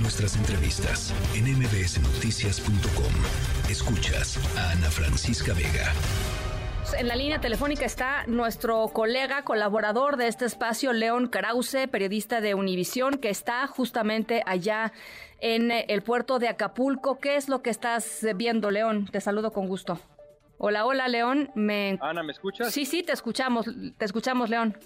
Nuestras entrevistas en mbsnoticias.com. Escuchas a Ana Francisca Vega. En la línea telefónica está nuestro colega, colaborador de este espacio, León Krause, periodista de Univisión, que está justamente allá en el puerto de Acapulco. ¿Qué es lo que estás viendo, León? Te saludo con gusto. Hola, hola, León. Me... Ana, ¿me escuchas? Sí, sí, te escuchamos, te escuchamos, León.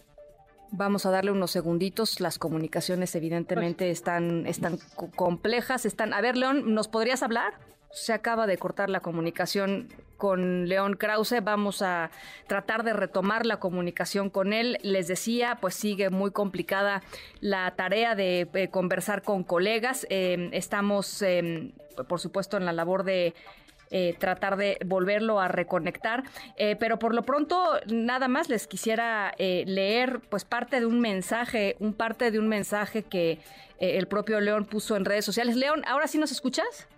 Vamos a darle unos segunditos. Las comunicaciones evidentemente pues están, están complejas. Están. A ver, León, ¿nos podrías hablar? Se acaba de cortar la comunicación con León Krause. Vamos a tratar de retomar la comunicación con él. Les decía, pues sigue muy complicada la tarea de eh, conversar con colegas. Eh, estamos, eh, por supuesto, en la labor de eh, tratar de volverlo a reconectar. Eh, pero por lo pronto, nada más les quisiera eh, leer pues parte de un mensaje, un parte de un mensaje que el propio León puso en redes sociales. León, ¿ahora sí nos escuchas?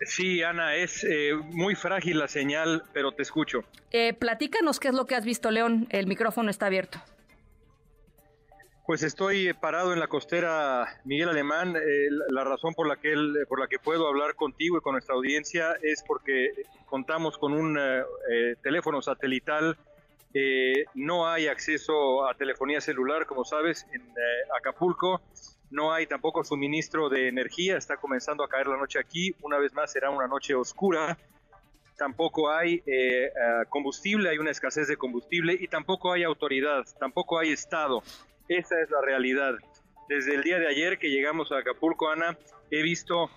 Sí, Ana, es muy frágil la señal, pero te escucho. platícanos qué es lo que has visto, León. El micrófono está abierto. Pues estoy parado en la costera Miguel Alemán. Eh, la razón por la que por la que puedo hablar contigo y con nuestra audiencia es porque contamos con un eh, eh, teléfono satelital. no hay acceso a telefonía celular, como sabes, en Acapulco. No hay tampoco suministro de energía. Está comenzando a caer la noche aquí. Una vez más será una noche oscura tampoco hay combustible, hay una escasez de combustible y tampoco hay autoridad, tampoco hay Estado. Esa es la realidad. Desde el día de ayer que llegamos a Acapulco, Ana, he visto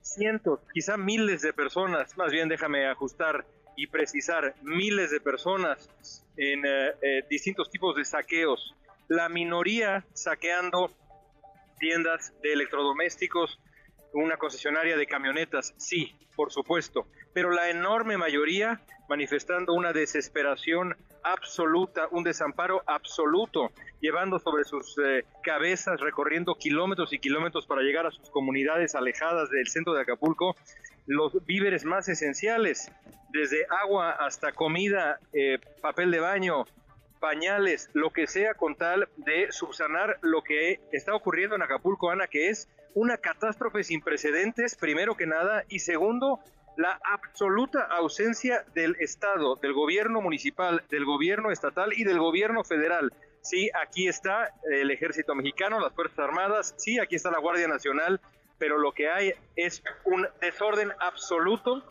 cientos, quizá miles de personas, más bien déjame ajustar y precisar, miles de personas en eh, eh, distintos tipos de saqueos. La minoría saqueando tiendas de electrodomésticos, una concesionaria de camionetas, sí, por supuesto, pero la enorme mayoría manifestando una desesperación absoluta, un desamparo absoluto, llevando sobre sus eh, cabezas, recorriendo kilómetros y kilómetros para llegar a sus comunidades alejadas del centro de Acapulco, los víveres más esenciales, desde agua hasta comida, eh, papel de baño, pañales, lo que sea con tal de subsanar lo que está ocurriendo en Acapulco, Ana, que es una catástrofe sin precedentes, primero que nada, y segundo, la absoluta ausencia del Estado, del gobierno municipal, del gobierno estatal y del gobierno federal. Sí, aquí está el ejército mexicano, las Fuerzas Armadas, sí, aquí está la Guardia Nacional, pero lo que hay es un desorden absoluto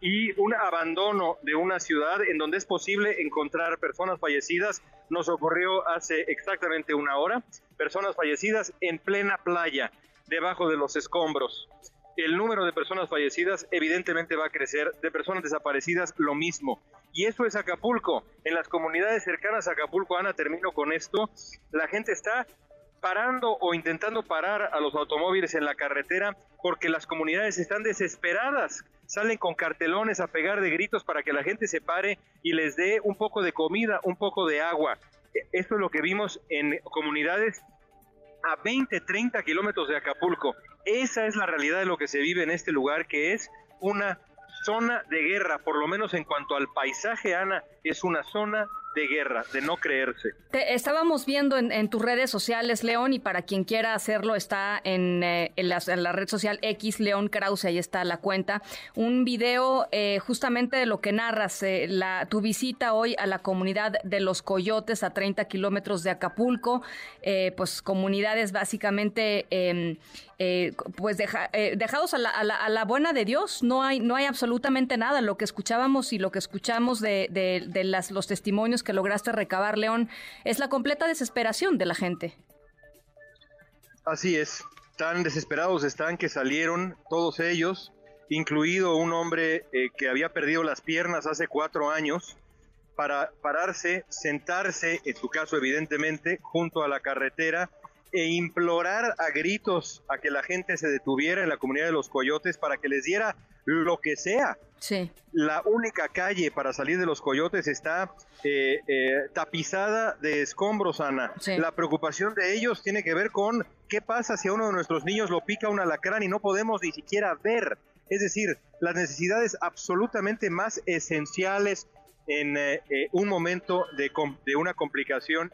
y un abandono de una ciudad en donde es posible encontrar personas fallecidas. Nos ocurrió hace exactamente una hora, personas fallecidas en plena playa, debajo de los escombros el número de personas fallecidas evidentemente va a crecer, de personas desaparecidas lo mismo. Y eso es Acapulco. En las comunidades cercanas a Acapulco, Ana, termino con esto, la gente está parando o intentando parar a los automóviles en la carretera porque las comunidades están desesperadas. Salen con cartelones a pegar de gritos para que la gente se pare y les dé un poco de comida, un poco de agua. E, esto es lo que vimos en comunidades a 20, 30 kilómetros de Acapulco. Esa es la realidad de lo que se vive en este lugar, que es una zona de guerra, por lo menos en cuanto al paisaje, Ana, es una zona de guerra, de no creerse. Te estábamos viendo en, tus redes sociales, León, y para quien quiera hacerlo, está en, eh, la, red social X, León Krause, ahí está la cuenta, un video eh, justamente de lo que narras, eh, la, tu visita hoy a la comunidad de los Coyotes a 30 kilómetros de Acapulco, pues comunidades básicamente em, pues dejados a la, a, la, buena de Dios, no hay, no hay absolutamente nada, lo que escuchábamos y lo que escuchamos de, de los testimonios que lograste recabar, León, es la completa desesperación de la gente. Así es, tan desesperados están que salieron todos ellos, incluido un hombre eh, que había perdido las piernas hace cuatro años, para pararse, sentarse, en su caso evidentemente, junto a la carretera e implorar a gritos a que la gente se detuviera en la comunidad de los coyotes para que les diera lo que sea. Sí. La única calle para salir de los coyotes está eh, eh, tapizada de escombros, Ana. La preocupación de ellos tiene que ver con qué pasa si a uno de nuestros niños lo pica un alacrán y no podemos ni siquiera ver. Es decir, las necesidades absolutamente más esenciales en eh, un momento de, de una complicación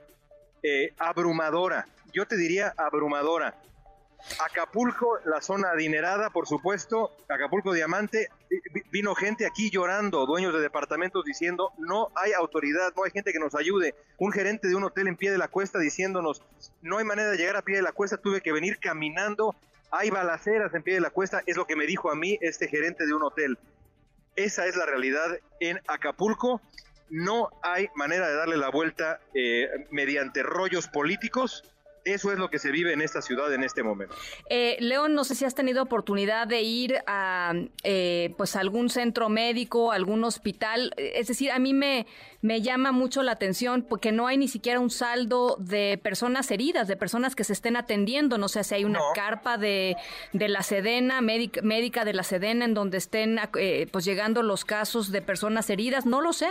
abrumadora. Yo te diría abrumadora Acapulco, la zona adinerada, por supuesto, Acapulco Diamante, vino gente aquí llorando, dueños de departamentos diciendo, no hay autoridad, no hay gente que nos ayude. Un gerente de un hotel en pie de la cuesta diciéndonos, no hay manera de llegar a pie de la cuesta, tuve que venir caminando, hay balaceras en pie de la cuesta, es lo que me dijo a mí este gerente de un hotel. Esa es la realidad en Acapulco. No hay manera de darle la vuelta eh, mediante rollos políticos eso es lo que se vive en esta ciudad en este momento. Eh, León, no sé si has tenido oportunidad de ir a eh, pues algún centro médico, algún hospital. Es decir, a mí me, me llama mucho la atención porque no hay ni siquiera un saldo de personas heridas, de personas que se estén atendiendo. No sé si hay una carpa de, de la Sedena, médica, médica de la Sedena, en donde estén eh, pues llegando los casos de personas heridas. No lo sé.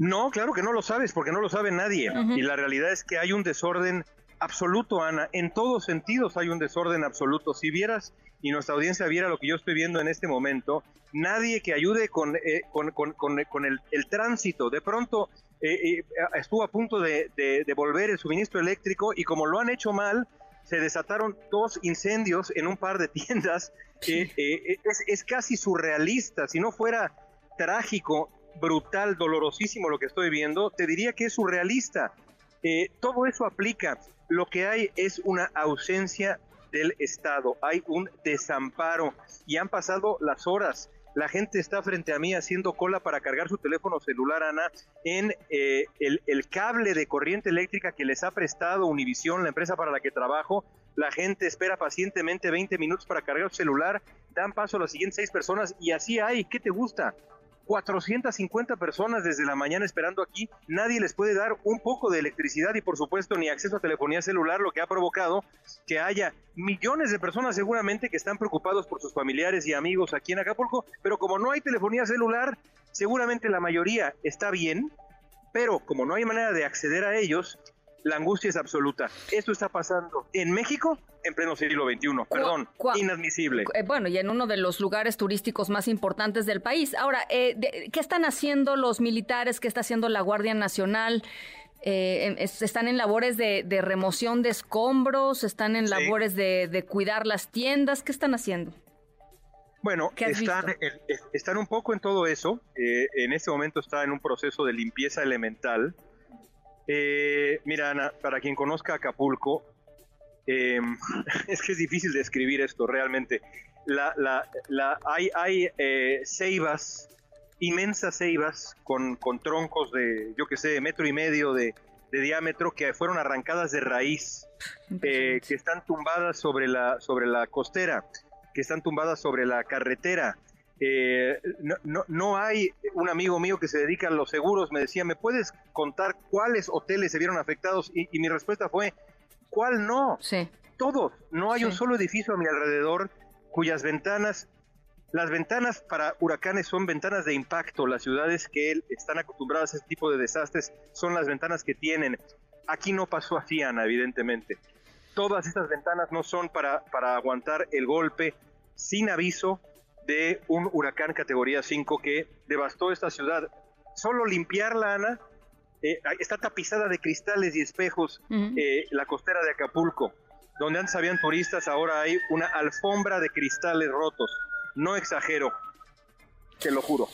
No, claro que no lo sabes, porque no lo sabe nadie. Y la realidad es que hay un desorden absoluto, Ana. En todos sentidos hay un desorden absoluto. Si vieras y nuestra audiencia viera lo que yo estoy viendo en este momento, nadie que ayude con, eh, con, el, tránsito. De pronto eh, eh, estuvo a punto de, devolver el suministro eléctrico y como lo han hecho mal, se desataron dos incendios en un par de tiendas. es, es casi surrealista. Si no fuera trágico brutal, dolorosísimo lo que estoy viendo, te diría que es surrealista. Eh, todo eso aplica. Lo que hay es una ausencia del Estado, hay un desamparo y han pasado las horas. La gente está frente a mí haciendo cola para cargar su teléfono celular, Ana, en eh, el, cable de corriente eléctrica que les ha prestado Univisión, la empresa para la que trabajo. La gente espera pacientemente 20 minutos para cargar su celular, dan paso a las siguientes seis personas y así hay. ¿Qué te gusta? 450 personas desde la mañana esperando aquí, nadie les puede dar un poco de electricidad y por supuesto ni acceso a telefonía celular, lo que ha provocado que haya millones de personas seguramente que están preocupados por sus familiares y amigos aquí en Acapulco, pero como no hay telefonía celular, seguramente la mayoría está bien, pero como no hay manera de acceder a ellos, la angustia es absoluta. Esto está pasando en México en pleno siglo XXI. Perdón, inadmisible. Eh, bueno, y en uno de los lugares turísticos más importantes del país. Ahora, eh, ¿qué están haciendo los militares? ¿Qué está haciendo la Guardia Nacional? Eh, están en labores de, remoción de escombros, están en labores de, cuidar las tiendas. ¿Qué están haciendo? Bueno, están, están, un poco en todo eso. en este momento está en un proceso de limpieza elemental eh, mira, Ana, para quien conozca Acapulco, em, es que es difícil describir esto realmente. La, la, hay hay eh, ceibas, inmensas ceibas con, con, troncos de, yo que sé, metro y medio de, diámetro que fueron arrancadas de raíz, eh, que están tumbadas sobre la, sobre la costera, que están tumbadas sobre la carretera, eh, no, no, hay un amigo mío que se dedica a los seguros, me decía, ¿me puedes contar cuáles hoteles se vieron afectados? Y, mi respuesta fue, ¿cuál no? Sí. Todos. No hay un solo edificio a mi alrededor cuyas ventanas, las ventanas para huracanes son ventanas de impacto. Las ciudades que están acostumbradas a ese tipo de desastres son las ventanas que tienen. Aquí no pasó así, Ana, evidentemente. Todas estas ventanas no son para, para aguantar el golpe sin aviso, de un huracán categoría 5 que devastó esta ciudad. Solo limpiarla, Ana, eh, está tapizada de cristales y espejos eh, la costera de Acapulco. Donde antes habían turistas, ahora hay una alfombra de cristales rotos. No exagero te lo juro.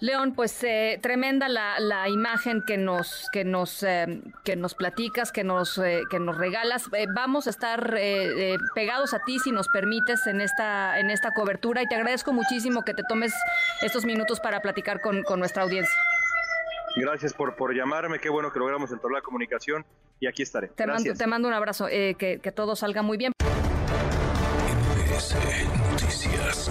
León, pues eh, tremenda la, la, imagen que nos que nos eh, que nos platicas, que nos eh, que nos regalas. vamos a estar pegados a ti si nos permites en esta en esta cobertura y te agradezco muchísimo que te tomes estos minutos para platicar con, con nuestra audiencia. Gracias por, por llamarme, qué bueno que logramos entablar la comunicación y aquí estaré. Te, mando, te mando un abrazo, que, que todo salga muy bien. Noticias.